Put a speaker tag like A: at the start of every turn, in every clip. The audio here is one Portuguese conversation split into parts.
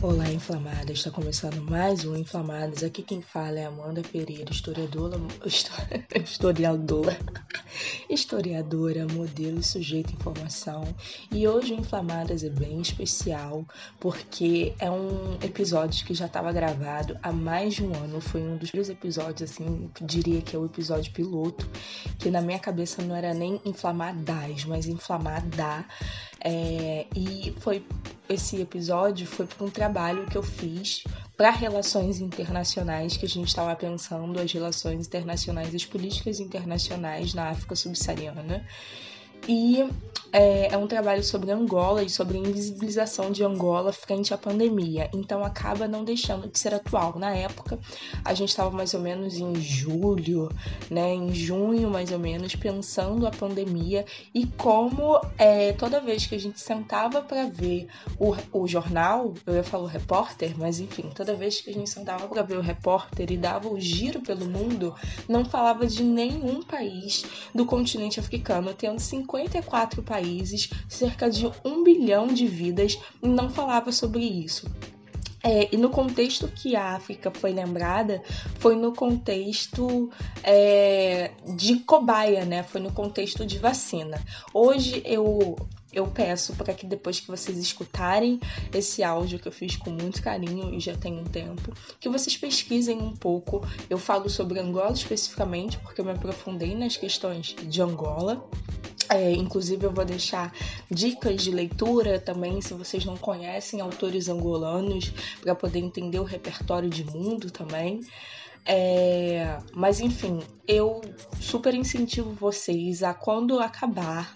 A: Olá, inflamadas! Está começando mais um Inflamadas. Aqui quem fala é Amanda Pereira, historiadora, historiadora, historiadora, modelo e sujeito informação. E hoje o Inflamadas é bem especial porque é um episódio que já estava gravado há mais de um ano. Foi um dos primeiros episódios, assim, diria que é o episódio piloto, que na minha cabeça não era nem inflamadas, mas inflamada. É, e foi esse episódio foi para um trabalho que eu fiz para relações internacionais, que a gente estava pensando as relações internacionais, as políticas internacionais na África subsaariana. E é, é, um trabalho sobre Angola e sobre a invisibilização de Angola frente à pandemia. Então acaba não deixando de ser atual. Na época, a gente estava mais ou menos em julho, né, em junho mais ou menos, pensando a pandemia e como é, toda vez que a gente sentava para ver o, o jornal, eu ia falar o repórter, mas enfim, toda vez que a gente sentava para ver o repórter e dava o giro pelo mundo, não falava de nenhum país do continente africano, tendo 54 países cerca de um bilhão de vidas, e não falava sobre isso. É, e no contexto que a África foi lembrada, foi no contexto é, de cobaia, né? Foi no contexto de vacina. Hoje eu eu peço para que depois que vocês escutarem esse áudio que eu fiz com muito carinho e já tem um tempo, que vocês pesquisem um pouco. Eu falo sobre Angola especificamente, porque eu me aprofundei nas questões de Angola. É, inclusive, eu vou deixar dicas de leitura também, se vocês não conhecem autores angolanos, para poder entender o repertório de mundo também. É, mas enfim, eu super incentivo vocês a quando acabar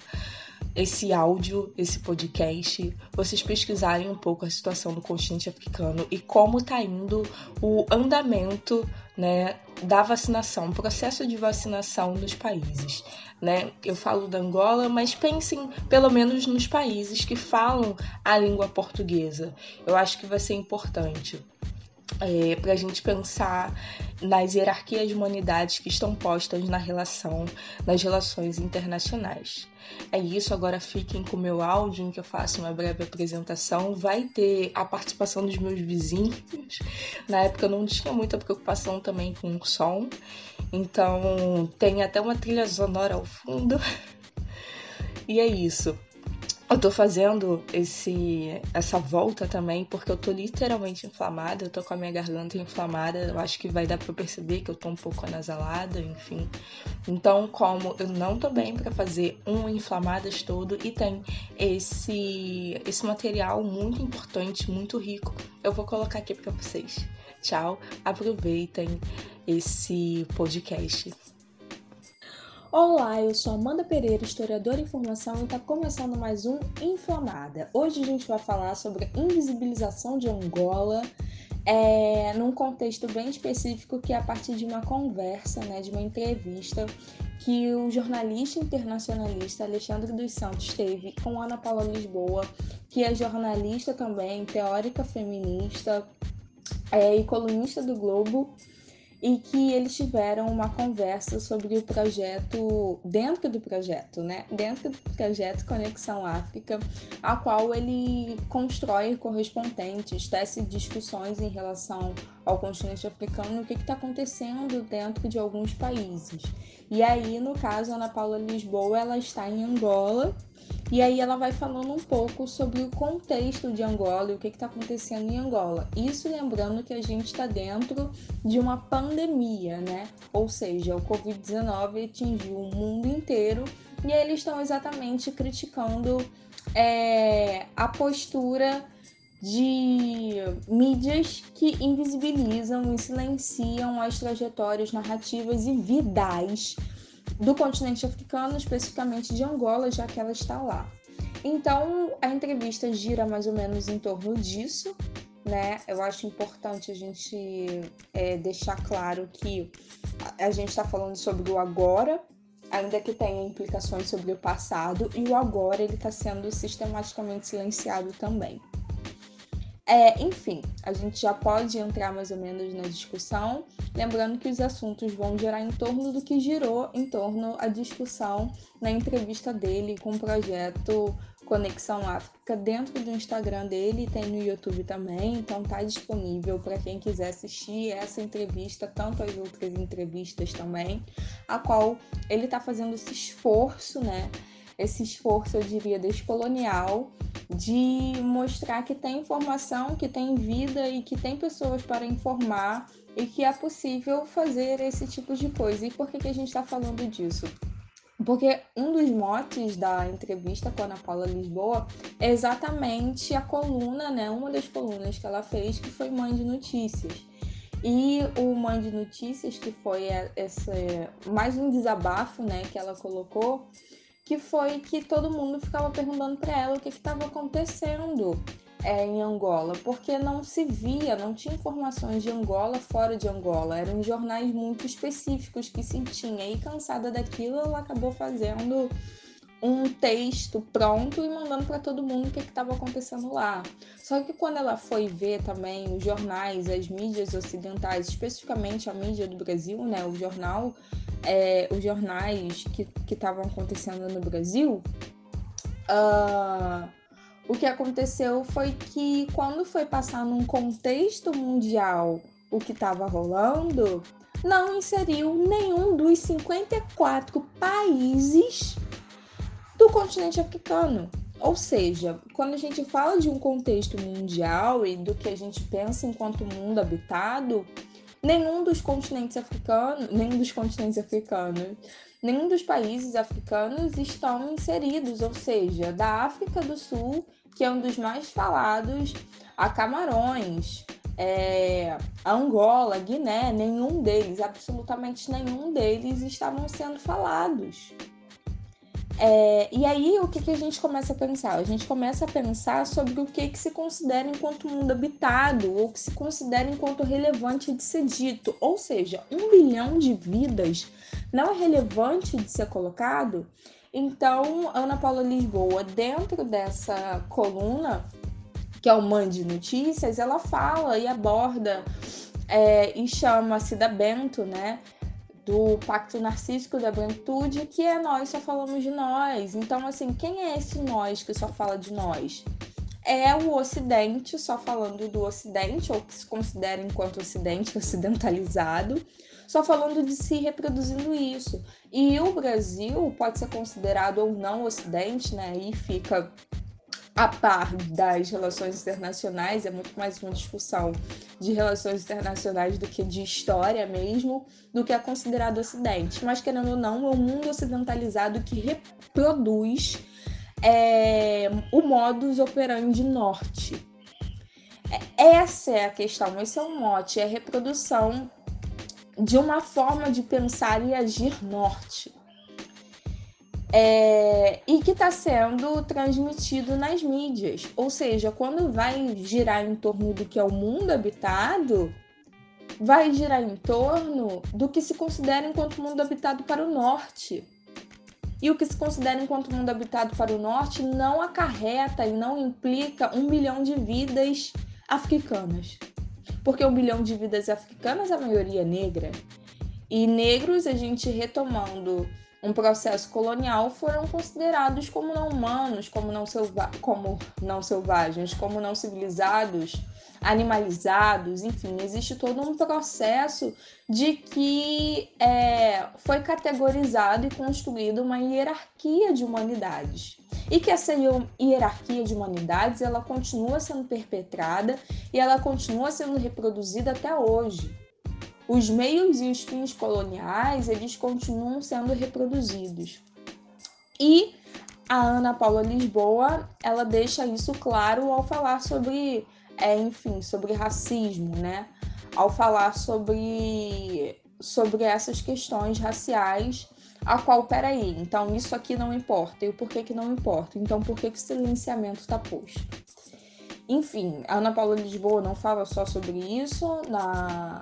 A: esse áudio, esse podcast, vocês pesquisarem um pouco a situação do continente africano e como está indo o andamento né, da vacinação, o processo de vacinação nos países. Né? Eu falo da Angola, mas pensem pelo menos nos países que falam a língua portuguesa. Eu acho que vai ser importante é, para a gente pensar nas hierarquias de humanidades que estão postas na relação, nas relações internacionais. É isso, agora fiquem com o meu áudio, em que eu faço uma breve apresentação. Vai ter a participação dos meus vizinhos. Na época eu não tinha muita preocupação também com o som, então tem até uma trilha sonora ao fundo. E é isso. Eu tô fazendo esse, essa volta também porque eu tô literalmente inflamada, eu tô com a minha garganta inflamada, eu acho que vai dar pra perceber que eu tô um pouco anasalada, enfim. Então, como eu não tô bem para fazer um inflamadas todo e tem esse, esse material muito importante, muito rico, eu vou colocar aqui para vocês. Tchau, aproveitem esse podcast.
B: Olá, eu sou Amanda Pereira, historiadora de informação e está começando mais um Inflamada. Hoje a gente vai falar sobre a invisibilização de Angola é, num contexto bem específico que é a partir de uma conversa, né, de uma entrevista que o jornalista internacionalista Alexandre dos Santos teve com Ana Paula Lisboa, que é jornalista também, teórica feminista é, e colunista do Globo e que eles tiveram uma conversa sobre o projeto, dentro do projeto, né? Dentro do projeto Conexão África, a qual ele constrói correspondentes, tece discussões em relação ao continente africano, o que está acontecendo dentro de alguns países. E aí, no caso, Ana Paula Lisboa, ela está em Angola e aí ela vai falando um pouco sobre o contexto de Angola e o que está acontecendo em Angola. Isso lembrando que a gente está dentro de uma pandemia, né? Ou seja, o Covid-19 atingiu o mundo inteiro e eles estão exatamente criticando é, a postura de mídias que invisibilizam e silenciam as trajetórias narrativas e vidais do continente africano, especificamente de Angola, já que ela está lá. Então, a entrevista gira mais ou menos em torno disso, né? Eu acho importante a gente é, deixar claro que a gente está falando sobre o agora, ainda que tenha implicações sobre o passado, e o agora ele está sendo sistematicamente silenciado também. É, enfim, a gente já pode entrar mais ou menos na discussão, lembrando que os assuntos vão girar em torno do que girou em torno a discussão na entrevista dele com o projeto Conexão África dentro do Instagram dele, tem no YouTube também, então tá disponível para quem quiser assistir essa entrevista, tanto as outras entrevistas também, a qual ele tá fazendo esse esforço, né? Esse esforço, eu diria, descolonial de mostrar que tem informação, que tem vida e que tem pessoas para informar e que é possível fazer esse tipo de coisa. E por que, que a gente está falando disso? Porque um dos motes da entrevista com a Ana Paula Lisboa é exatamente a coluna, né? Uma das colunas que ela fez, que foi Mãe de Notícias. E o Mãe de Notícias, que foi esse, mais um desabafo, né, que ela colocou, que foi que todo mundo ficava perguntando para ela o que estava acontecendo é, em Angola, porque não se via, não tinha informações de Angola fora de Angola, eram jornais muito específicos que se tinha. E cansada daquilo, ela acabou fazendo um texto pronto e mandando para todo mundo o que estava acontecendo lá. Só que quando ela foi ver também os jornais, as mídias ocidentais, especificamente a mídia do Brasil, né, o jornal, é, os jornais que estavam acontecendo no Brasil, uh, o que aconteceu foi que quando foi passar num contexto mundial o que estava rolando, não inseriu nenhum dos 54 países do continente africano. Ou seja, quando a gente fala de um contexto mundial e do que a gente pensa enquanto mundo habitado, nenhum dos continentes africanos, nenhum dos continentes africanos, nenhum dos países africanos estão inseridos, ou seja, da África do Sul, que é um dos mais falados, a Camarões, é, Angola, Guiné, nenhum deles, absolutamente nenhum deles estavam sendo falados. É, e aí, o que, que a gente começa a pensar? A gente começa a pensar sobre o que, que se considera enquanto mundo habitado, ou que se considera enquanto relevante de ser dito. Ou seja, um bilhão de vidas não é relevante de ser colocado? Então, Ana Paula Lisboa, dentro dessa coluna, que é o Mande Notícias, ela fala e aborda é, e chama Cida Bento, né? Do Pacto Narcísico da Branquitude, que é nós só falamos de nós. Então, assim, quem é esse nós que só fala de nós? É o Ocidente, só falando do Ocidente, ou que se considera enquanto Ocidente, ocidentalizado, só falando de si, reproduzindo isso. E o Brasil pode ser considerado ou não Ocidente, né? E fica a par das relações internacionais, é muito mais uma discussão de relações internacionais do que de história mesmo, do que é considerado Ocidente. Mas, querendo ou não, é um mundo ocidentalizado que reproduz é, o modus operandi norte. É, essa é a questão, esse é o mote, é a reprodução de uma forma de pensar e agir norte é, e que está sendo transmitido nas mídias. Ou seja, quando vai girar em torno do que é o mundo habitado, vai girar em torno do que se considera enquanto mundo habitado para o norte. E o que se considera enquanto mundo habitado para o norte não acarreta e não implica um bilhão de vidas africanas. Porque um bilhão de vidas africanas, a maioria é negra. E negros, a gente retomando um processo colonial foram considerados como não humanos, como não, selva como não selvagens, como não civilizados, animalizados, enfim, existe todo um processo de que é, foi categorizado e construído uma hierarquia de humanidades. E que essa hierarquia de humanidades ela continua sendo perpetrada e ela continua sendo reproduzida até hoje os meios e os fins coloniais eles continuam sendo reproduzidos. E a Ana Paula Lisboa ela deixa isso claro ao falar sobre, é, enfim, sobre racismo, né? Ao falar sobre sobre essas questões raciais, a qual, peraí, então isso aqui não importa, e o porquê que não importa, então por que, que o silenciamento está posto? Enfim, a Ana Paula Lisboa não fala só sobre isso na,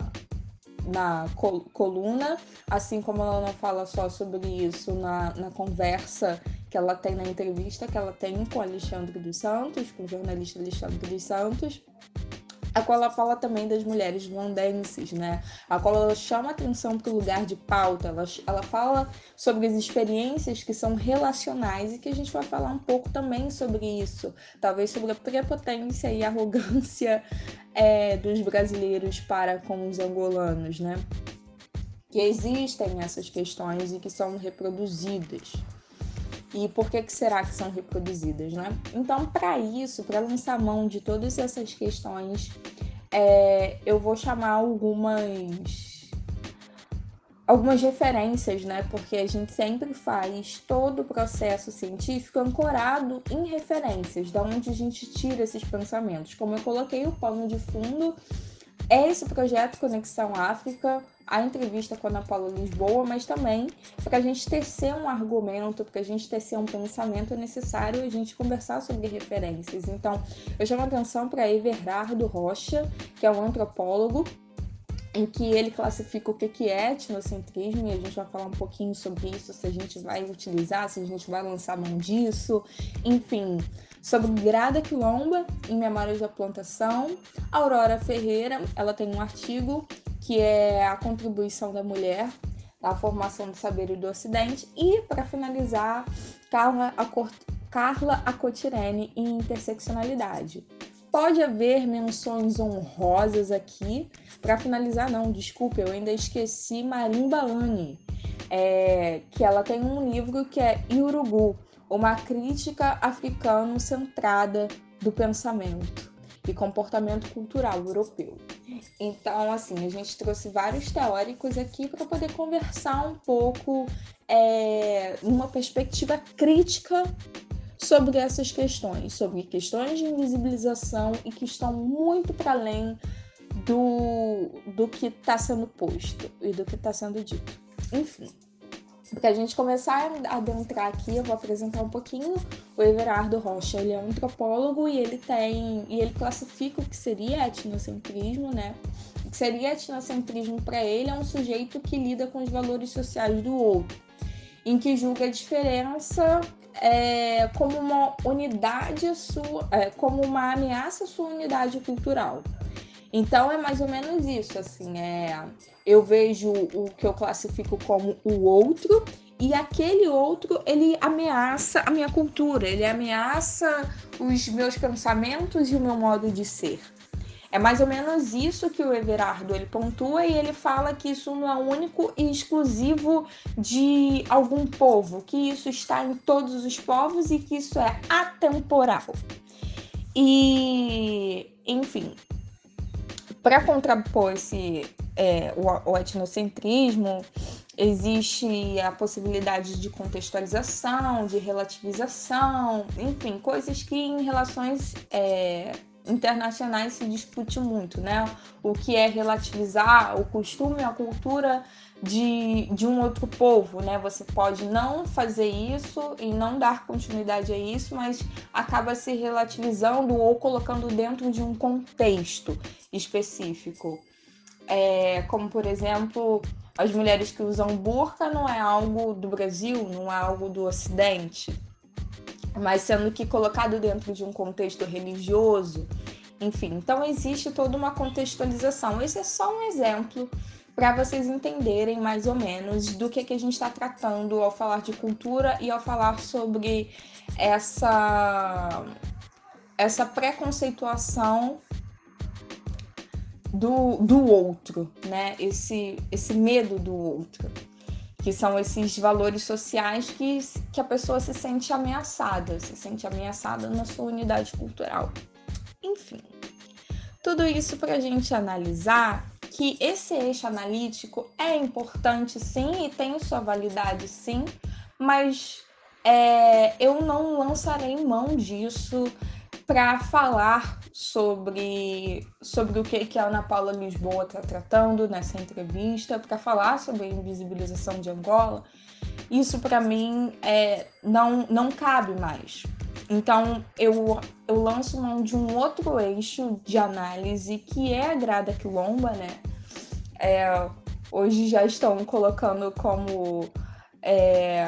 B: na coluna, assim como ela não fala só sobre isso na, na conversa que ela tem na entrevista que ela tem com Alexandre dos Santos, com o jornalista Alexandre dos Santos. A qual ela fala também das mulheres luandenses, né? A qual ela chama atenção para o lugar de pauta, ela, ela fala sobre as experiências que são relacionais e que a gente vai falar um pouco também sobre isso, talvez sobre a prepotência e arrogância é, dos brasileiros para com os angolanos, né? Que existem essas questões e que são reproduzidas. E por que, que será que são reproduzidas, né? Então, para isso, para lançar mão de todas essas questões, é, eu vou chamar algumas algumas referências, né? Porque a gente sempre faz todo o processo científico ancorado em referências, da onde a gente tira esses pensamentos. Como eu coloquei o pano de fundo, esse projeto Conexão África, a entrevista com a Ana Paula Lisboa, mas também para a gente tecer um argumento, para a gente tecer um pensamento, é necessário a gente conversar sobre referências. Então, eu chamo a atenção para Everardo Rocha, que é um antropólogo, em que ele classifica o que é etnocentrismo, e a gente vai falar um pouquinho sobre isso, se a gente vai utilizar, se a gente vai lançar mão disso, enfim sobre Grada Quilomba em Memórias da Plantação. Aurora Ferreira, ela tem um artigo que é a contribuição da mulher na formação do saber do Ocidente. E, para finalizar, Carla, Acort Carla Acotirene em interseccionalidade. Pode haver menções honrosas aqui. Para finalizar, não, desculpe, eu ainda esqueci Marimba Lani, é, que ela tem um livro que é Iurugu, uma crítica africano-centrada do pensamento e comportamento cultural europeu. Então, assim, a gente trouxe vários teóricos aqui para poder conversar um pouco é, numa perspectiva crítica sobre essas questões, sobre questões de invisibilização e que estão muito para além do, do que está sendo posto e do que está sendo dito. Enfim. Para a gente começar a adentrar aqui, eu vou apresentar um pouquinho o Everardo Rocha. Ele é um antropólogo e ele tem e ele classifica o que seria etnocentrismo, né? O que seria etnocentrismo para ele é um sujeito que lida com os valores sociais do outro, em que julga a diferença é, como uma unidade sua, é, como uma ameaça à sua unidade cultural. Então é mais ou menos isso, assim, é, eu vejo o que eu classifico como o outro e aquele outro ele ameaça a minha cultura, ele ameaça os meus pensamentos e o meu modo de ser. É mais ou menos isso que o Everardo ele pontua e ele fala que isso não é único e exclusivo de algum povo, que isso está em todos os povos e que isso é atemporal. E, enfim, para contrapor esse, é, o, o etnocentrismo, existe a possibilidade de contextualização, de relativização, enfim, coisas que em relações é, internacionais se discute muito, né? O que é relativizar o costume, a cultura de, de um outro povo, né? Você pode não fazer isso e não dar continuidade a isso, mas acaba se relativizando ou colocando dentro de um contexto específico. É, como, por exemplo, as mulheres que usam burca não é algo do Brasil, não é algo do Ocidente, mas sendo que colocado dentro de um contexto religioso, enfim. Então, existe toda uma contextualização. Esse é só um exemplo para vocês entenderem mais ou menos do que, que a gente está tratando ao falar de cultura e ao falar sobre essa, essa preconceituação do, do outro, né? Esse, esse medo do outro, que são esses valores sociais que, que a pessoa se sente ameaçada, se sente ameaçada na sua unidade cultural. Enfim, tudo isso para a gente analisar que esse eixo analítico é importante sim e tem sua validade sim, mas é, eu não lançarei mão disso para falar sobre, sobre o que, que a Ana Paula Lisboa está tratando nessa entrevista, para falar sobre a invisibilização de Angola. Isso para mim é, não, não cabe mais. Então eu, eu lanço mão de um outro eixo de análise que é a grada quilomba, né? É, hoje já estão colocando como é,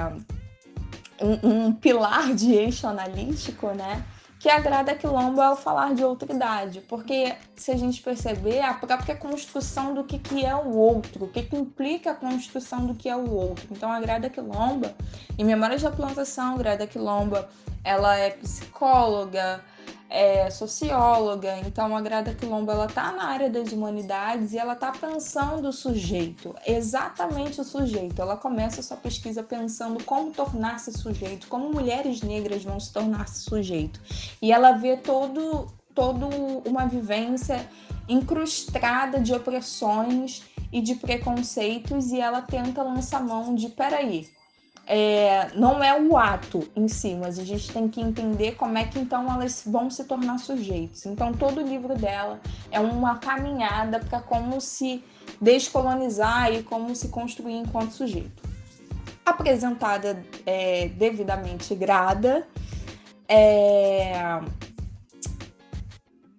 B: um, um, pilar de eixo analítico, né? Que agrada quilombo é o falar de outra idade, porque se a gente perceber a própria construção do que, que é o outro, o que, que implica a construção do que é o outro. Então a Grada Quilomba, em Memórias da Plantação, Grada Quilomba, ela é psicóloga, é socióloga, então a Grada Quilombo ela tá na área das humanidades e ela tá pensando o sujeito, exatamente o sujeito. Ela começa sua pesquisa pensando como tornar-se sujeito, como mulheres negras vão se tornar -se sujeito. E ela vê todo todo uma vivência incrustada de opressões e de preconceitos e ela tenta lançar mão de peraí, é, não é o ato em si, mas a gente tem que entender como é que então elas vão se tornar sujeitos. Então todo o livro dela é uma caminhada para como se descolonizar e como se construir enquanto sujeito. Apresentada é, devidamente grada, é,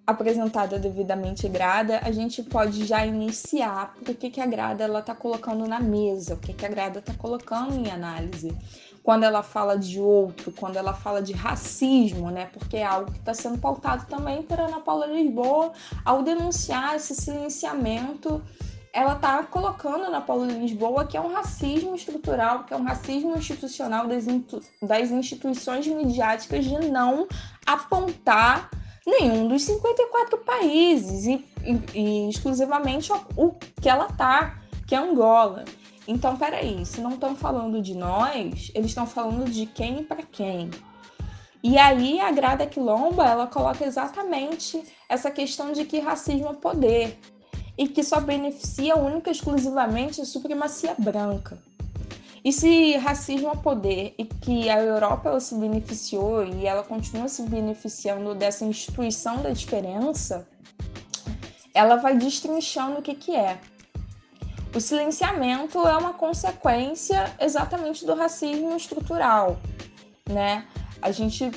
B: apresentada devidamente grada, a gente pode já iniciar o que, que a grada ela está colocando na mesa, o que, que a grada está colocando em análise. Quando ela fala de outro, quando ela fala de racismo, né? Porque é algo que está sendo pautado também por Ana Paula Lisboa ao denunciar esse silenciamento ela está colocando Ana Paula Lisboa que é um racismo estrutural, que é um racismo institucional das, das instituições midiáticas de não apontar nenhum dos 54 países e, e, e exclusivamente o, que ela tá, que é Angola. Então, peraí, se não estão falando de nós, eles estão falando de quem e para quem. E aí a Grada Quilomba, ela coloca exatamente essa questão de que racismo é poder e que só beneficia única e exclusivamente a supremacia branca. E se racismo é poder e que a Europa ela se beneficiou e ela continua se beneficiando dessa instituição da diferença, ela vai destrinchando o que, que é. O silenciamento é uma consequência exatamente do racismo estrutural, né? A gente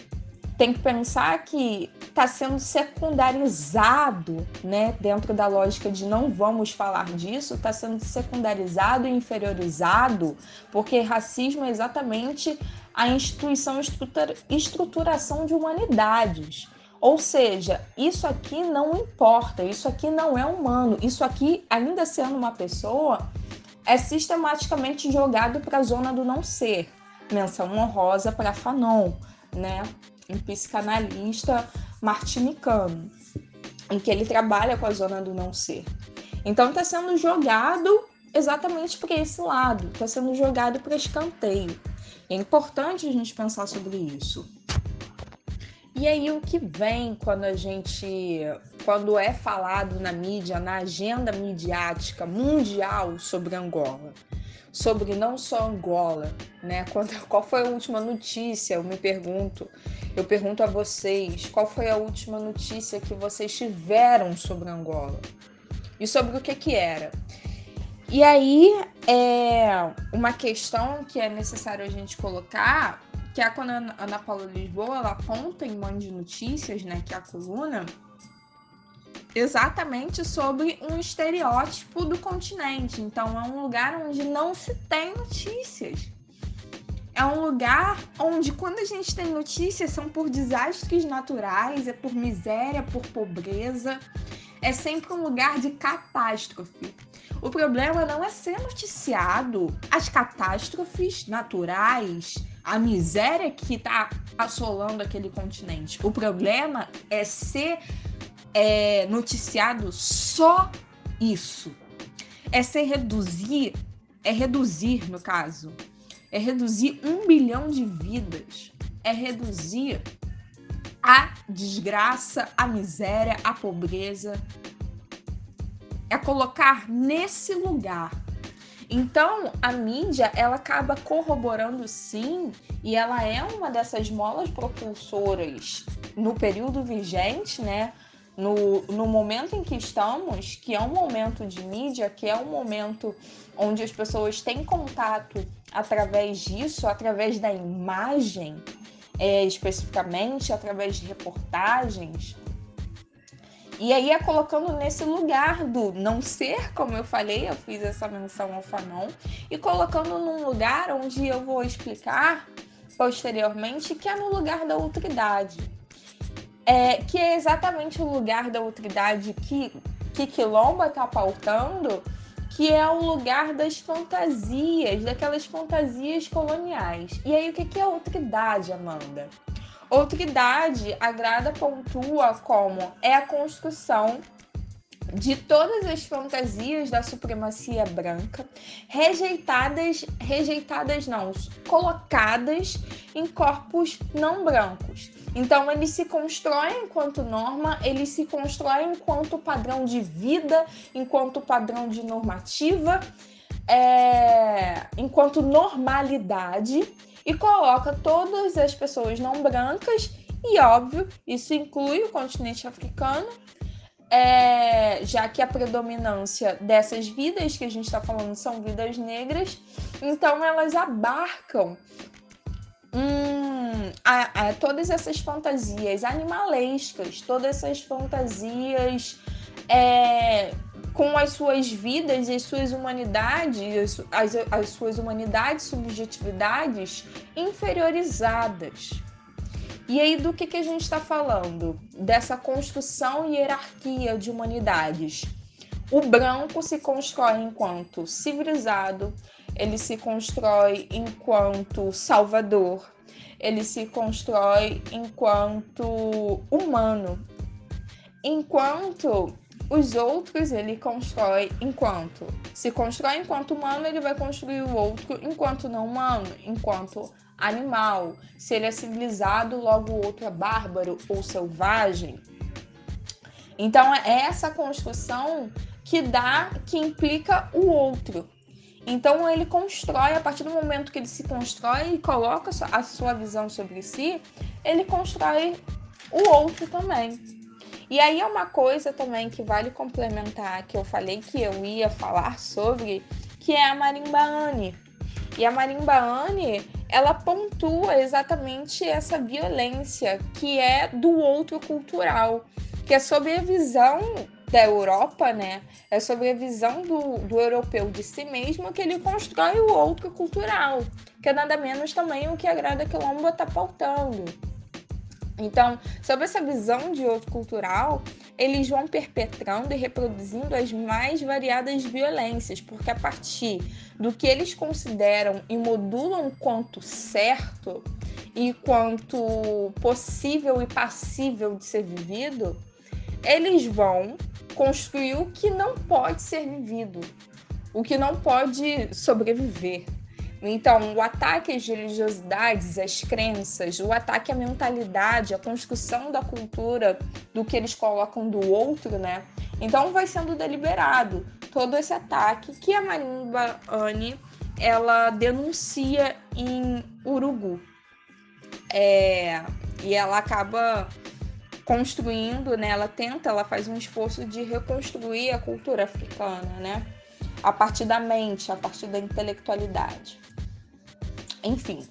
B: tem que pensar que está sendo secundarizado, né, dentro da lógica de não vamos falar disso, está sendo secundarizado e inferiorizado, porque racismo é exatamente a instituição estrutura, estruturação de humanidades. Ou seja, isso aqui não importa, isso aqui não é humano, isso aqui, ainda sendo uma pessoa, é sistematicamente jogado para a zona do não ser. Menção honrosa para Fanon, né? Um psicanalista martinicano, em que ele trabalha com a zona do não ser. Então está sendo jogado exatamente para esse lado, está sendo jogado para escanteio. É importante a gente pensar sobre isso. E aí o que vem quando a gente, quando é falado na mídia, na agenda midiática mundial sobre Angola? Sobre não só Angola, né? Quando, qual foi a última notícia? Eu me pergunto eu pergunto a vocês, qual foi a última notícia que vocês tiveram sobre Angola? E sobre o que que era? E aí, é uma questão que é necessário a gente colocar, que é a Ana Paula Lisboa ela aponta em Mãe de Notícias, né, que é a coluna, exatamente sobre um estereótipo do continente. Então, é um lugar onde não se tem notícias é um lugar onde, quando a gente tem notícias, são por desastres naturais, é por miséria, por pobreza. É sempre um lugar de catástrofe. O problema não é ser noticiado as catástrofes naturais, a miséria que está assolando aquele continente. O problema é ser é, noticiado só isso. É ser reduzir, é reduzir, no caso, é reduzir um bilhão de vidas, é reduzir a desgraça, a miséria, a pobreza, é colocar nesse lugar. Então, a mídia, ela acaba corroborando sim, e ela é uma dessas molas propulsoras no período vigente, né? No, no momento em que estamos, que é um momento de mídia, que é um momento onde as pessoas têm contato através disso, através da imagem, é, especificamente, através de reportagens. E aí é colocando nesse lugar do não ser, como eu falei, eu fiz essa menção ao Fanon, e colocando num lugar onde eu vou explicar posteriormente que é no lugar da outridade. É, que é exatamente o lugar da outridade que, que Quilomba está pautando, que é o lugar das fantasias, daquelas fantasias coloniais. E aí, o que é outridade, Amanda? Outridade, a Grada pontua como é a construção de todas as fantasias da supremacia branca, rejeitadas, rejeitadas não, colocadas em corpos não brancos. Então ele se constrói enquanto norma, ele se constrói enquanto padrão de vida, enquanto padrão de normativa, é, enquanto normalidade e coloca todas as pessoas não brancas e óbvio isso inclui o continente africano é, já que a predominância dessas vidas que a gente está falando são vidas negras, então elas abarcam hum, a, a, todas essas fantasias animalescas, todas essas fantasias é, com as suas vidas e as suas humanidades, as, as suas humanidades, subjetividades inferiorizadas. E aí, do que, que a gente está falando? Dessa construção e hierarquia de humanidades. O branco se constrói enquanto civilizado, ele se constrói enquanto salvador, ele se constrói enquanto humano, enquanto os outros ele constrói enquanto se constrói enquanto humano, ele vai construir o outro enquanto não humano, enquanto animal. Se ele é civilizado, logo o outro é bárbaro ou selvagem. Então é essa construção que dá, que implica o outro. Então ele constrói, a partir do momento que ele se constrói e coloca a sua visão sobre si, ele constrói o outro também. E aí é uma coisa também que vale complementar, que eu falei que eu ia falar sobre, que é a marimba Anne. E a marimba Anne, ela pontua exatamente essa violência que é do outro cultural, que é sobre a visão da Europa, né? É sobre a visão do, do europeu de si mesmo que ele constrói o outro cultural, que é nada menos também o que a Grada Quilombo está pautando. Então, sobre essa visão de outro cultural, eles vão perpetrando e reproduzindo as mais variadas violências, porque a partir do que eles consideram e modulam quanto certo e quanto possível e passível de ser vivido, eles vão construir o que não pode ser vivido, o que não pode sobreviver. Então, o ataque às religiosidades, às crenças, o ataque à mentalidade, à construção da cultura do que eles colocam do outro, né? Então, vai sendo deliberado todo esse ataque que a Marimba Anne ela denuncia em Urugu. É, e ela acaba construindo, né? Ela tenta, ela faz um esforço de reconstruir a cultura africana, né? A partir da mente, a partir da intelectualidade. Enfim,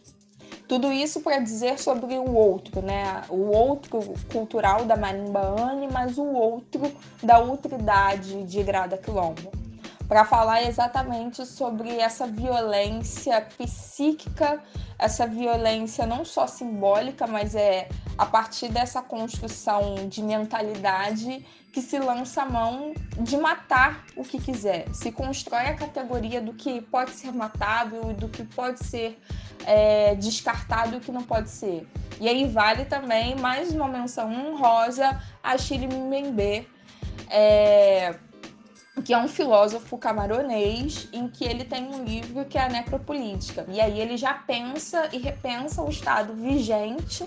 B: tudo isso para dizer sobre o outro, né? O outro cultural da marimba Anne, mas o outro da outridade de Grada Quilombo. Para falar exatamente sobre essa violência psíquica, essa violência não só simbólica, mas é a partir dessa construção de mentalidade que se lança a mão de matar o que quiser. Se constrói a categoria do que pode ser matável e do que pode ser é, descartado e o que não pode ser. E aí vale também mais uma menção honrosa a Chile Mbembe, é, que é um filósofo camaronês, em que ele tem um livro que é a Necropolítica. E aí ele já pensa e repensa o Estado vigente,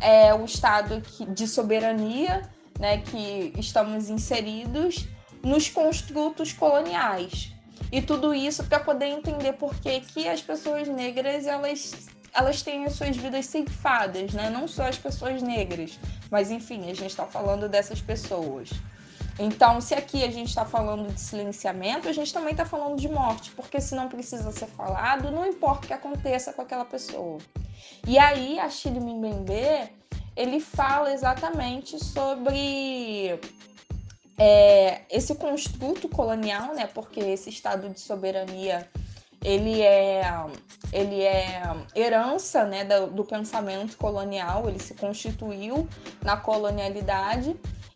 B: é, o Estado de soberania né, que estamos inseridos nos construtos coloniais. E tudo isso para poder entender por que, que as pessoas negras elas, elas têm as suas vidas ceifadas, né? não só as pessoas negras, mas enfim, a gente está falando dessas pessoas. Então, se aqui a gente está falando de silenciamento, a gente também está falando de morte, porque se não precisa ser falado, não importa o que aconteça com aquela pessoa. E aí, a Chile Mbembe, ele fala exatamente sobre é, esse construto colonial, né? Porque esse estado de soberania ele é ele é herança né, do, do pensamento colonial, ele se constituiu na colonialidade,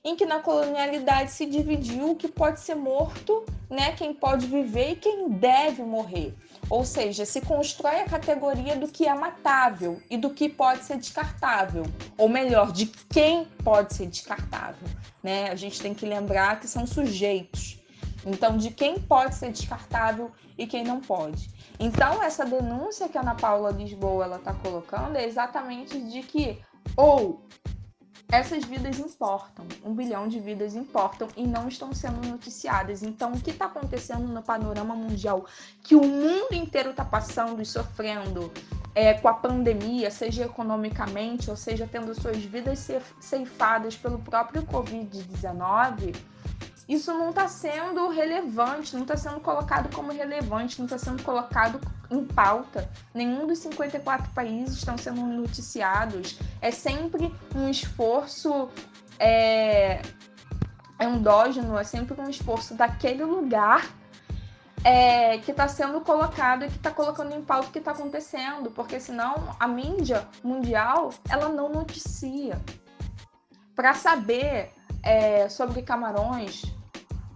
B: em que na colonialidade se dividiu o que pode ser morto, né, quem pode viver e quem deve morrer. Ou seja, se constrói a categoria do que é matável e do que pode ser descartável, ou melhor, de quem pode ser descartável. Né? A gente tem que lembrar que são sujeitos. Então, de quem pode ser descartável e quem não pode. Então, essa denúncia que a Ana Paula Lisboa ela está colocando é exatamente de que ou essas vidas importam, um bilhão de vidas importam e não estão sendo noticiadas. Então, o que está acontecendo no panorama mundial que o mundo inteiro está passando e sofrendo é, com a pandemia, seja economicamente, ou seja, tendo suas vidas ceifadas pelo próprio Covid-19, isso não está sendo relevante, não está sendo colocado como relevante, não está sendo colocado em pauta. Nenhum dos 54 países estão sendo noticiados. É sempre um esforço é, endógeno, é sempre um esforço daquele lugar é, que está sendo colocado e que está colocando em pauta o que está acontecendo, porque senão a mídia mundial ela não noticia. Para saber é, sobre Camarões,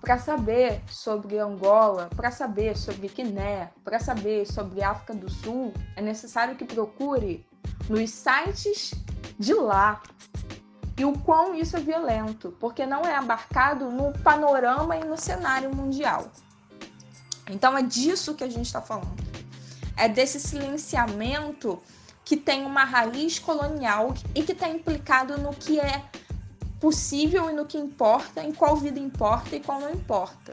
B: para saber sobre Angola, para saber sobre Guiné, para saber sobre África do Sul, é necessário que procure nos sites de lá. E o quão isso é violento, porque não é abarcado no panorama e no cenário mundial. Então é disso que a gente está falando. É desse silenciamento que tem uma raiz colonial e que está implicado no que é possível e no que importa, em qual vida importa e qual não importa.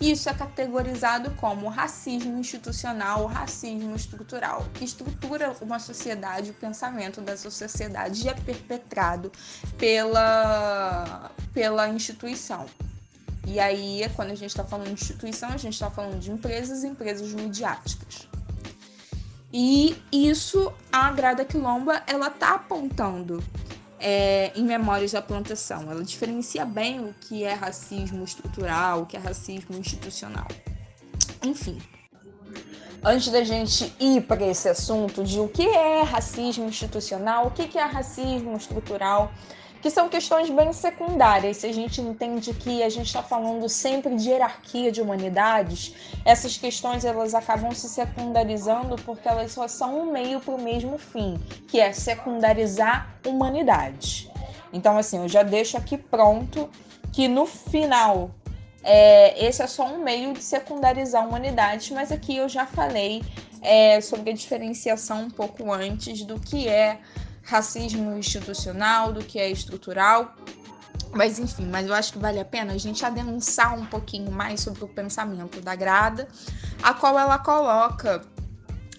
B: Isso é categorizado como racismo institucional ou racismo estrutural, que estrutura uma sociedade, o pensamento dessa sociedade e é perpetrado pela, pela instituição. E aí, quando a gente está falando de instituição, a gente está falando de empresas, empresas midiáticas. E isso a Grada Quilomba ela está apontando é, em Memórias da Plantação. Ela diferencia bem o que é racismo estrutural, o que é racismo institucional. Enfim. Antes da gente ir para esse assunto de o que é racismo institucional, o que é racismo estrutural, que são questões bem secundárias. Se a gente entende que a gente está falando sempre de hierarquia de humanidades, essas questões elas acabam se secundarizando porque elas só são um meio para o mesmo fim, que é secundarizar humanidade. Então, assim, eu já deixo aqui pronto que no final é, esse é só um meio de secundarizar a humanidade, mas aqui eu já falei é, sobre a diferenciação um pouco antes do que é racismo institucional, do que é estrutural. Mas enfim, mas eu acho que vale a pena a gente adensar um pouquinho mais sobre o pensamento da Grada, a qual ela coloca,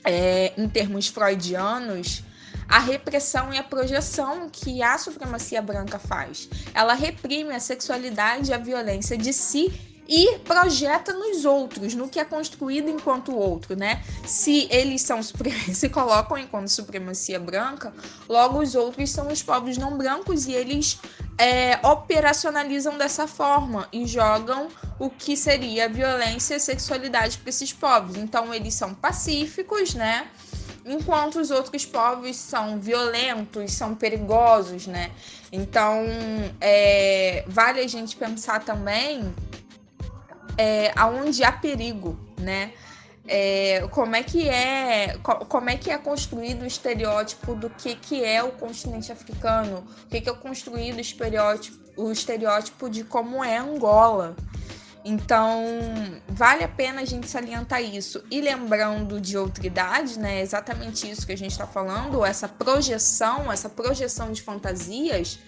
B: é, em termos freudianos, a repressão e a projeção que a supremacia branca faz. Ela reprime a sexualidade e a violência de si e projeta nos outros, no que é construído enquanto outro, né? Se eles são se colocam enquanto supremacia branca, logo os outros são os povos não brancos e eles é, operacionalizam dessa forma e jogam o que seria violência e sexualidade para esses povos. Então eles são pacíficos, né? enquanto os outros povos são violentos, são perigosos, né? Então, é, vale a gente pensar também é, aonde há perigo, né? É, como é que é como é que é construído o estereótipo do que, que é o continente africano? O que, que é construído o estereótipo, o estereótipo de como é Angola? Então vale a pena a gente salientar isso. E lembrando de outra idade né? Exatamente isso que a gente está falando essa projeção essa projeção de fantasias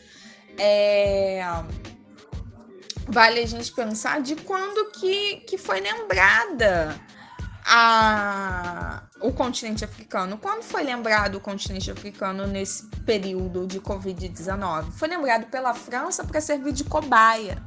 B: é vale a gente pensar de quando que, que foi lembrada a, o continente africano. Quando foi lembrado o continente africano nesse período de Covid-19? Foi lembrado pela França para servir de cobaia.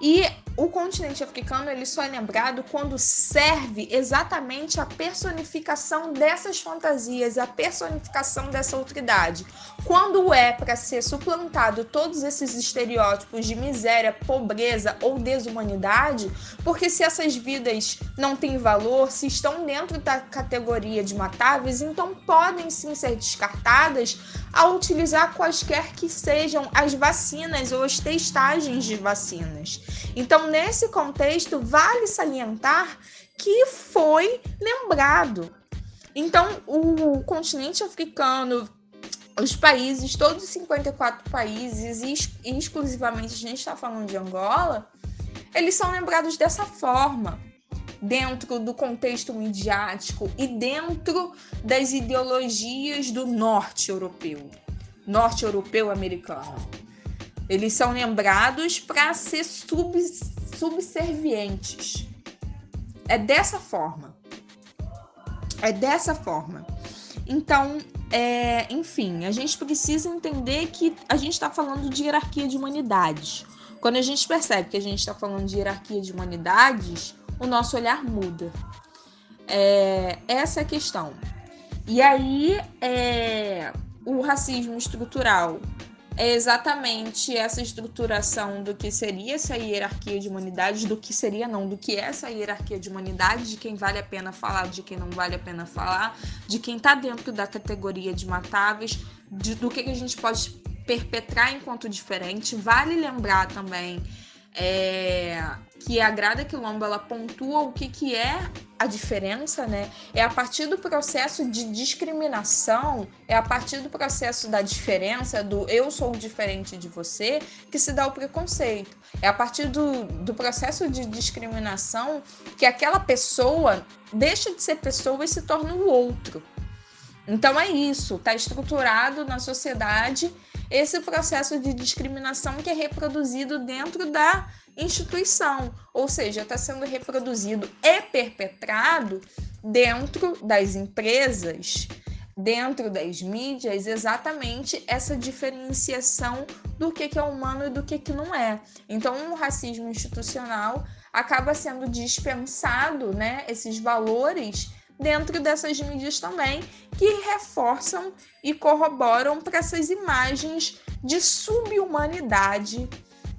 B: E o continente africano ele só é lembrado quando serve exatamente a personificação dessas fantasias, a personificação dessa autoridade. Quando é para ser suplantado todos esses estereótipos de miséria, pobreza ou desumanidade, porque se essas vidas não têm valor, se estão dentro da categoria de matáveis, então podem sim ser descartadas ao utilizar quaisquer que sejam as vacinas ou as testagens de vacinas. Então, nesse contexto, vale salientar que foi lembrado. Então, o continente africano, os países, todos os 54 países, e exclusivamente a gente está falando de Angola, eles são lembrados dessa forma, dentro do contexto midiático e dentro das ideologias do norte europeu, norte europeu americano. Eles são lembrados para ser sub, subservientes. É dessa forma. É dessa forma. Então, é, enfim, a gente precisa entender que a gente está falando de hierarquia de humanidades. Quando a gente percebe que a gente está falando de hierarquia de humanidades, o nosso olhar muda. É, essa é a questão. E aí, é, o racismo estrutural é exatamente essa estruturação do que seria essa hierarquia de humanidades, do que seria não, do que é essa hierarquia de humanidades, de quem vale a pena falar, de quem não vale a pena falar, de quem está dentro da categoria de matáveis, de, do que, que a gente pode perpetrar enquanto diferente. Vale lembrar também é, que a Grada Quilombo ela pontua o que, que é a diferença, né? É a partir do processo de discriminação, é a partir do processo da diferença, do eu sou diferente de você, que se dá o preconceito. É a partir do, do processo de discriminação que aquela pessoa deixa de ser pessoa e se torna o outro. Então é isso, está estruturado na sociedade esse processo de discriminação que é reproduzido dentro da instituição, ou seja, está sendo reproduzido e perpetrado dentro das empresas, dentro das mídias, exatamente essa diferenciação do que, é humano e do que, que não é. Então, o racismo institucional acaba sendo dispensado, né, esses valores dentro dessas mídias também, que reforçam e corroboram para essas imagens de subhumanidade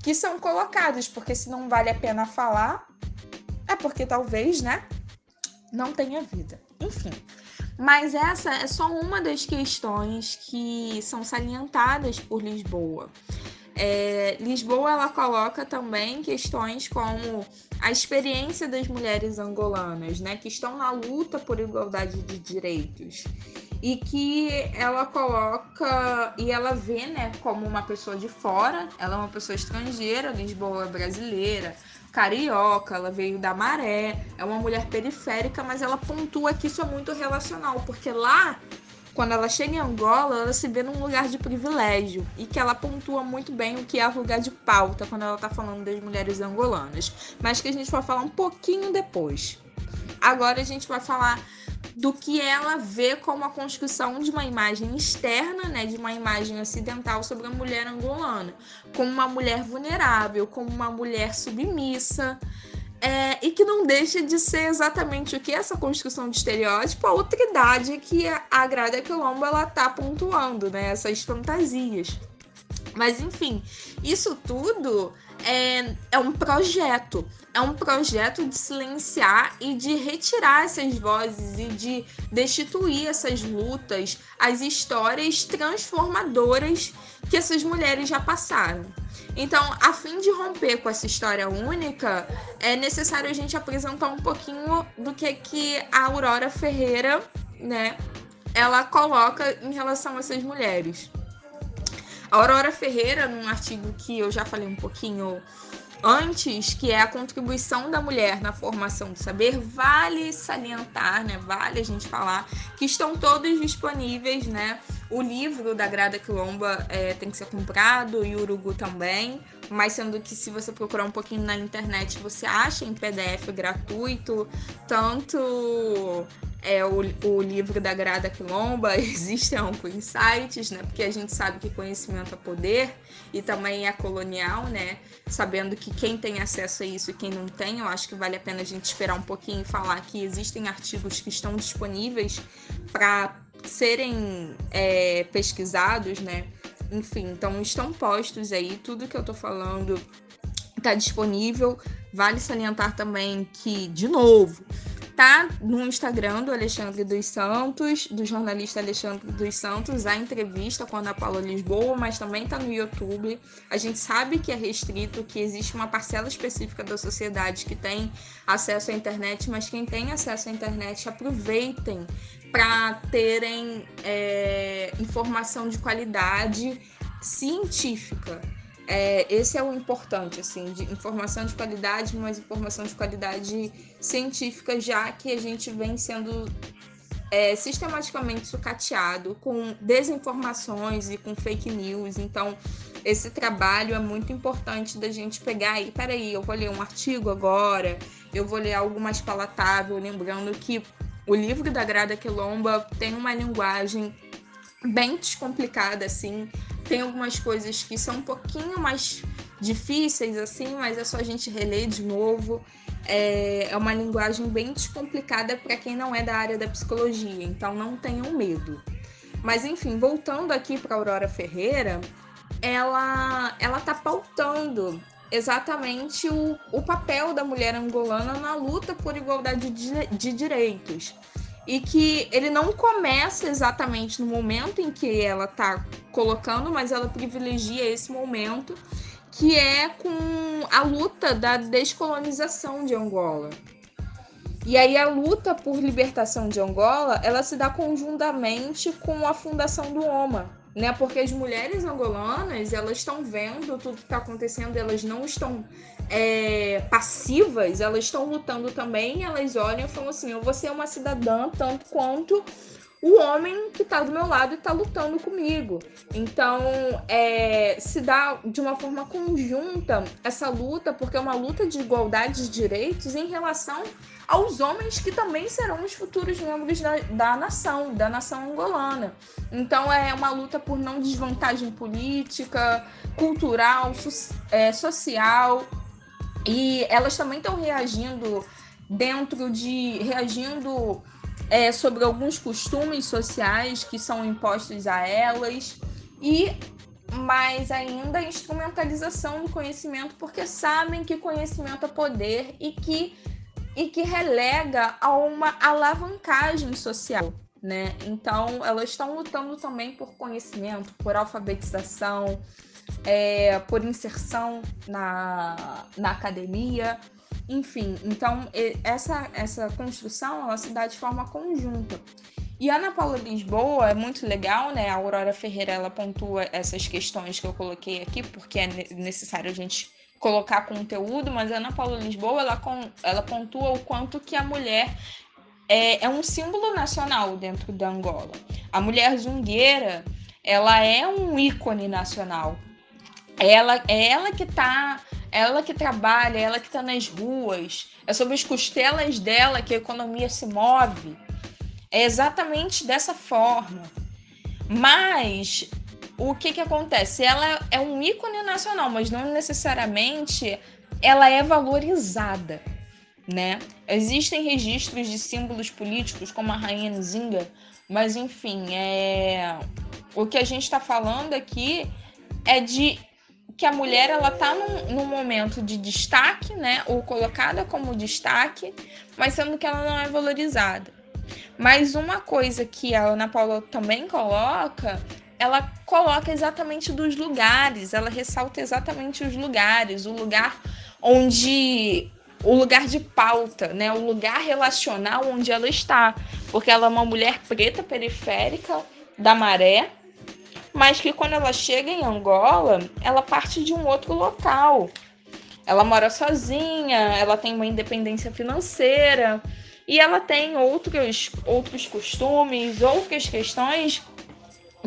B: que são colocadas, porque se não vale a pena falar, é porque talvez, né, não tenha vida. Enfim. Mas essa é só uma das questões que são salientadas por Lisboa. É, Lisboa ela coloca também questões como a experiência das mulheres angolanas, né, que estão na luta por igualdade de direitos. E que ela coloca e ela vê, né, como uma pessoa de fora, ela é uma pessoa estrangeira, Lisboa é brasileira, carioca, ela veio da Maré, é uma mulher periférica, mas ela pontua que isso é muito relacional, porque lá quando ela chega em Angola, ela se vê num lugar de privilégio e que ela pontua muito bem o que é lugar de pauta quando ela está falando das mulheres angolanas, mas que a gente vai falar um pouquinho depois. Agora a gente vai falar do que ela vê como a construção de uma imagem externa, né, de uma imagem ocidental sobre a mulher angolana, como uma mulher vulnerável, como uma mulher submissa, é, e que não deixa de ser exatamente o que essa construção de estereótipo, a outridade que a Grada Quilombo ela tá pontuando, né? Essas fantasias. Mas enfim, isso tudo é, é um projeto. É um projeto de silenciar e de retirar essas vozes e de destituir essas lutas, as histórias transformadoras que essas mulheres já passaram. Então, a fim de romper com essa história única, é necessário a gente apresentar um pouquinho do que que a Aurora Ferreira, né, ela coloca em relação a essas mulheres. Aurora Ferreira, num artigo que eu já falei um pouquinho antes, que é a contribuição da mulher na formação do saber, vale salientar, né? Vale a gente falar que estão todos disponíveis, né? O livro da Grada Quilomba é, tem que ser comprado e o Urugu também, mas sendo que se você procurar um pouquinho na internet, você acha em PDF gratuito, tanto é o, o livro da Grada Quilomba, existem alguns insights, né? Porque a gente sabe que conhecimento é poder e também é colonial, né? Sabendo que quem tem acesso a isso e quem não tem, eu acho que vale a pena a gente esperar um pouquinho e falar que existem artigos que estão disponíveis para serem é, pesquisados, né? Enfim, então estão postos aí, tudo que eu tô falando está disponível. Vale salientar também que, de novo, tá no Instagram do Alexandre dos Santos, do jornalista Alexandre dos Santos, a entrevista com a Ana Paula Lisboa, mas também tá no YouTube. A gente sabe que é restrito, que existe uma parcela específica da sociedade que tem acesso à internet, mas quem tem acesso à internet, aproveitem para terem é, informação de qualidade científica é, esse é o importante, assim, de informação de qualidade, mas informação de qualidade científica, já que a gente vem sendo é, sistematicamente sucateado com desinformações e com fake news. Então, esse trabalho é muito importante da gente pegar e, peraí, eu vou ler um artigo agora, eu vou ler algo mais palatável, lembrando que o livro da Grada Quilomba tem uma linguagem bem descomplicada, assim, tem algumas coisas que são um pouquinho mais difíceis, assim, mas é só a gente reler de novo. É, é uma linguagem bem descomplicada para quem não é da área da psicologia, então não tenham medo. Mas enfim, voltando aqui para Aurora Ferreira, ela ela tá pautando exatamente o, o papel da mulher angolana na luta por igualdade de, de direitos e que ele não começa exatamente no momento em que ela está colocando, mas ela privilegia esse momento, que é com a luta da descolonização de Angola. E aí a luta por libertação de Angola, ela se dá conjuntamente com a fundação do OMA, né? Porque as mulheres angolanas, elas estão vendo tudo que está acontecendo, elas não estão é, passivas, elas estão lutando também, elas olham e falam assim, eu vou ser uma cidadã tanto quanto o homem que está do meu lado e está lutando comigo. Então, é, se dá de uma forma conjunta essa luta, porque é uma luta de igualdade de direitos em relação aos homens que também serão os futuros membros da, da nação, da nação angolana. Então, é uma luta por não desvantagem política, cultural, so, é, social. E elas também estão reagindo dentro de. reagindo é, sobre alguns costumes sociais que são impostos a elas e mais ainda a instrumentalização do conhecimento, porque sabem que conhecimento é poder e que, e que relega a uma alavancagem social. Né? Então, elas estão lutando também por conhecimento, por alfabetização, é, por inserção na, na academia. Enfim, então essa, essa construção ela se dá de forma conjunta. E Ana Paula Lisboa é muito legal, né? A Aurora Ferreira ela pontua essas questões que eu coloquei aqui, porque é necessário a gente colocar conteúdo, mas Ana Paula Lisboa ela, ela pontua o quanto que a mulher é, é um símbolo nacional dentro da Angola. A mulher zungueira ela é um ícone nacional. Ela, é ela que está ela que trabalha, ela que está nas ruas, é sobre as costelas dela que a economia se move. É exatamente dessa forma. Mas o que, que acontece? Ela é um ícone nacional, mas não necessariamente ela é valorizada. Né? Existem registros de símbolos políticos, como a Rainha Nzinga, mas enfim, é... o que a gente está falando aqui é de que a mulher ela tá num, num, momento de destaque, né, ou colocada como destaque, mas sendo que ela não é valorizada. Mas uma coisa que a Ana Paula também coloca, ela coloca exatamente dos lugares, ela ressalta exatamente os lugares, o lugar onde o lugar de pauta, né, o lugar relacional onde ela está, porque ela é uma mulher preta periférica da maré, mas que quando ela chega em Angola, ela parte de um outro local. Ela mora sozinha, ela tem uma independência financeira e ela tem outros, outros costumes, outras questões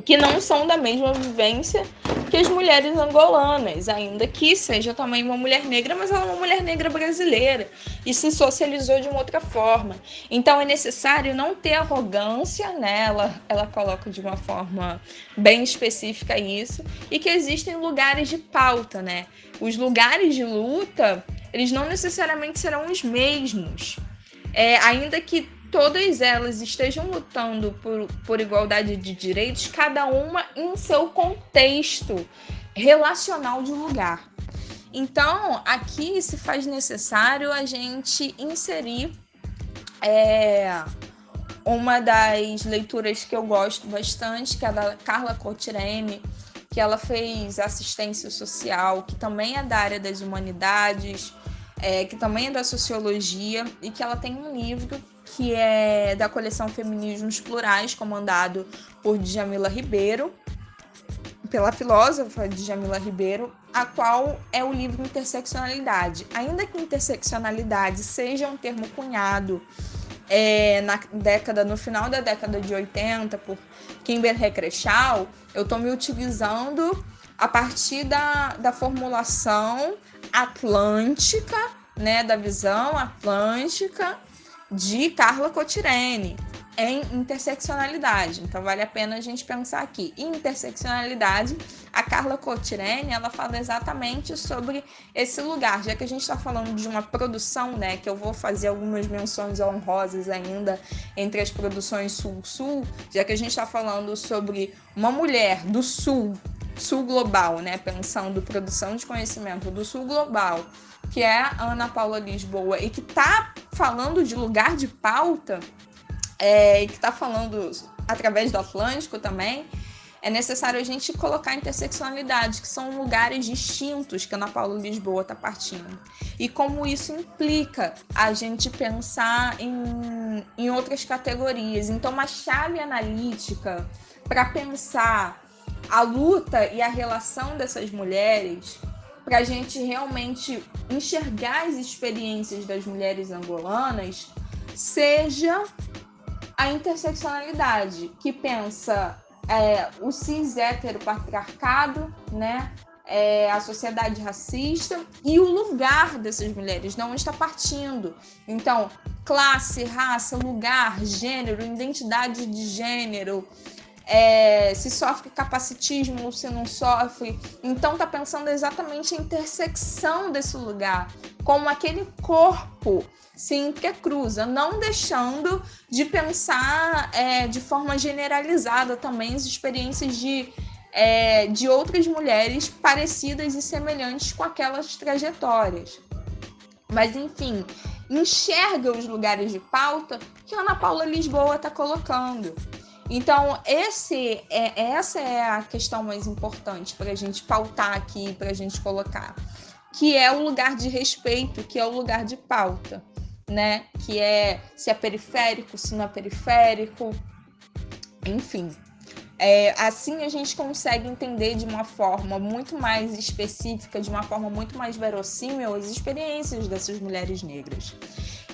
B: que não são da mesma vivência que as mulheres angolanas, ainda que seja também uma mulher negra, mas ela é uma mulher negra brasileira e se socializou de uma outra forma. Então é necessário não ter arrogância, né? Ela, ela coloca de uma forma bem específica isso, e que existem lugares de pauta, né? Os lugares de luta, eles não necessariamente serão os mesmos. É, ainda que todas elas estejam lutando por, por igualdade de direitos, cada uma em seu contexto relacional de lugar. Então, aqui se faz necessário a gente inserir é, uma das leituras que eu gosto bastante, que é da Carla Cotirene, que ela fez assistência social, que também é da área das humanidades, é, que também é da sociologia, e que ela tem um livro que é da coleção Feminismos Plurais, comandado por Djamila Ribeiro, pela filósofa Djamila Ribeiro, a qual é o livro Interseccionalidade. Ainda que interseccionalidade seja um termo cunhado é, na década, no final da década de 80 por Kimber Recrechal, eu estou me utilizando a partir da, da formulação atlântica, né, da visão atlântica de Carla Cotirene em interseccionalidade. Então vale a pena a gente pensar aqui. Interseccionalidade, a Carla Cotirene, ela fala exatamente sobre esse lugar, já que a gente está falando de uma produção, né, que eu vou fazer algumas menções honrosas ainda entre as produções sul-sul, já que a gente está falando sobre uma mulher do sul, sul global, né, pensando produção de conhecimento do sul global, que é a Ana Paula Lisboa e que está falando de lugar de pauta é, e que está falando através do Atlântico também, é necessário a gente colocar interseccionalidade, que são lugares distintos que a Ana Paula Lisboa está partindo. E como isso implica a gente pensar em, em outras categorias. Então, uma chave analítica para pensar a luta e a relação dessas mulheres para a gente realmente enxergar as experiências das mulheres angolanas seja a interseccionalidade, que pensa é, o cis heteropatriarcado, né? É, a sociedade racista e o lugar dessas mulheres não está partindo. Então, classe, raça, lugar, gênero, identidade de gênero, é, se sofre capacitismo se não sofre. Então tá pensando exatamente a intersecção desse lugar, como aquele corpo se intercruza, não deixando de pensar é, de forma generalizada também as experiências de, é, de outras mulheres parecidas e semelhantes com aquelas trajetórias. Mas enfim, enxerga os lugares de pauta que a Ana Paula Lisboa está colocando. Então, esse é, essa é a questão mais importante para a gente pautar aqui, para a gente colocar, que é o lugar de respeito, que é o lugar de pauta, né? Que é se é periférico, se não é periférico, enfim. É, assim a gente consegue entender de uma forma muito mais específica, de uma forma muito mais verossímil, as experiências dessas mulheres negras.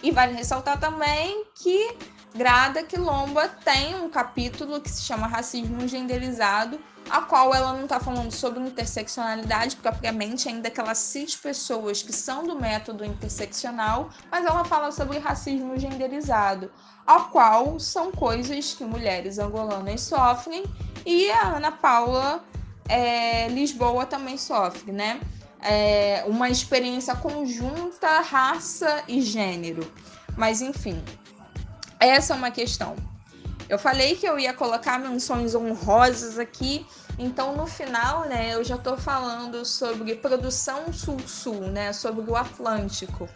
B: E vale ressaltar também que Grada Quilomba tem um capítulo que se chama Racismo Genderizado, a qual ela não está falando sobre interseccionalidade propriamente, ainda que ela cite pessoas que são do método interseccional, mas ela fala sobre racismo genderizado, a qual são coisas que mulheres angolanas sofrem e a Ana Paula é, Lisboa também sofre, né? É uma experiência conjunta, raça e gênero. Mas enfim, essa é uma questão. Eu falei que eu ia colocar menções honrosas aqui, então no final, né, eu já estou falando sobre produção sul-sul, né, sobre o Atlântico.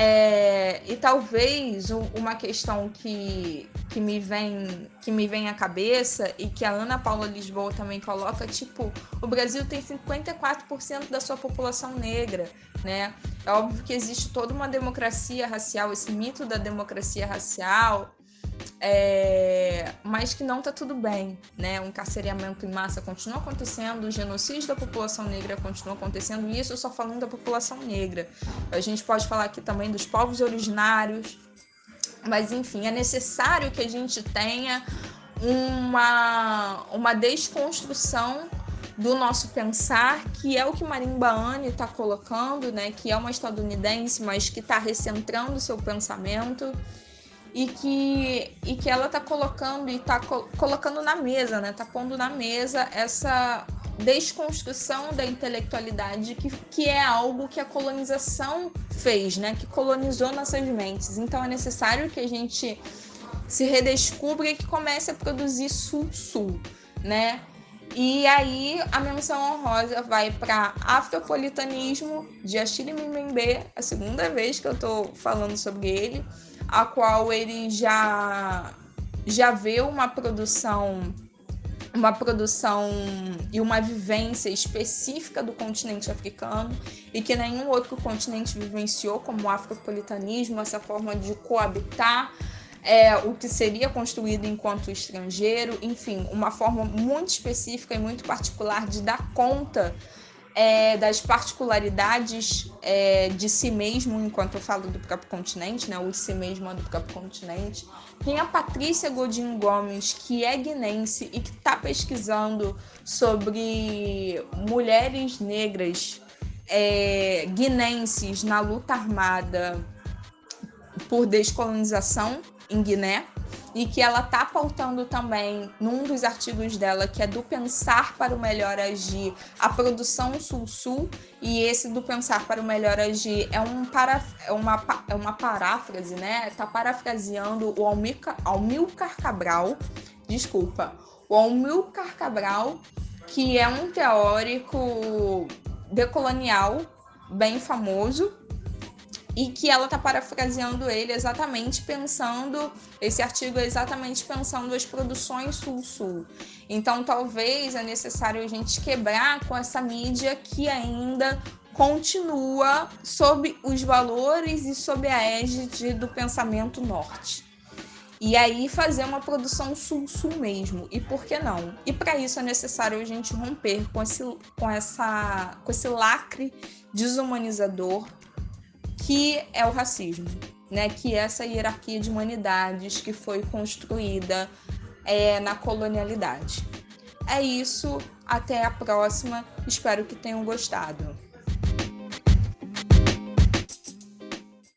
B: É, e talvez uma questão que, que, me vem, que me vem à cabeça e que a Ana Paula Lisboa também coloca, tipo, o Brasil tem 54% da sua população negra, né? É óbvio que existe toda uma democracia racial, esse mito da democracia racial, é, mas que não está tudo bem, né? O encarceramento em massa continua acontecendo, o genocídio da população negra continua acontecendo, e isso só falando da população negra. A gente pode falar aqui também dos povos originários, mas enfim, é necessário que a gente tenha uma, uma desconstrução do nosso pensar, que é o que Marimba Anne está colocando, né? que é uma estadunidense, mas que está recentrando seu pensamento e que, e que ela está colocando e está co colocando na mesa, né? Está pondo na mesa essa desconstrução da intelectualidade que, que é algo que a colonização fez, né? Que colonizou nossas mentes. Então é necessário que a gente se redescubra e que comece a produzir sul-sul, né? E aí a menção honrosa vai para Afropolitanismo de Achille Mbembe, a segunda vez que eu estou falando sobre ele, a qual ele já já vê uma produção uma produção e uma vivência específica do continente africano e que nenhum outro continente vivenciou, como o afropolitanismo, essa forma de coabitar é, o que seria construído enquanto estrangeiro, enfim, uma forma muito específica e muito particular de dar conta é, das particularidades é, de si mesmo, enquanto eu falo do próprio continente, né, o si mesmo é do próprio continente. Tem a Patrícia Godinho Gomes, que é guinense e que está pesquisando sobre mulheres negras é, guinenses na luta armada por descolonização em Guiné e que ela está pautando também num dos artigos dela, que é do Pensar para o Melhor Agir, a produção Sul-Sul, e esse do Pensar para o Melhor Agir é, um para, é, uma, é uma paráfrase, né? Está parafraseando o Almilcar, Almilcar Cabral, desculpa, o Almilcar Cabral, que é um teórico decolonial bem famoso, e que ela está parafraseando ele exatamente pensando, esse artigo é exatamente pensando as produções sul-sul. Então, talvez é necessário a gente quebrar com essa mídia que ainda continua sob os valores e sob a égide do pensamento norte. E aí fazer uma produção sul-sul mesmo. E por que não? E para isso é necessário a gente romper com esse, com essa, com esse lacre desumanizador que é o racismo, né? Que é essa hierarquia de humanidades que foi construída é, na colonialidade. É isso, até a próxima. Espero que tenham gostado.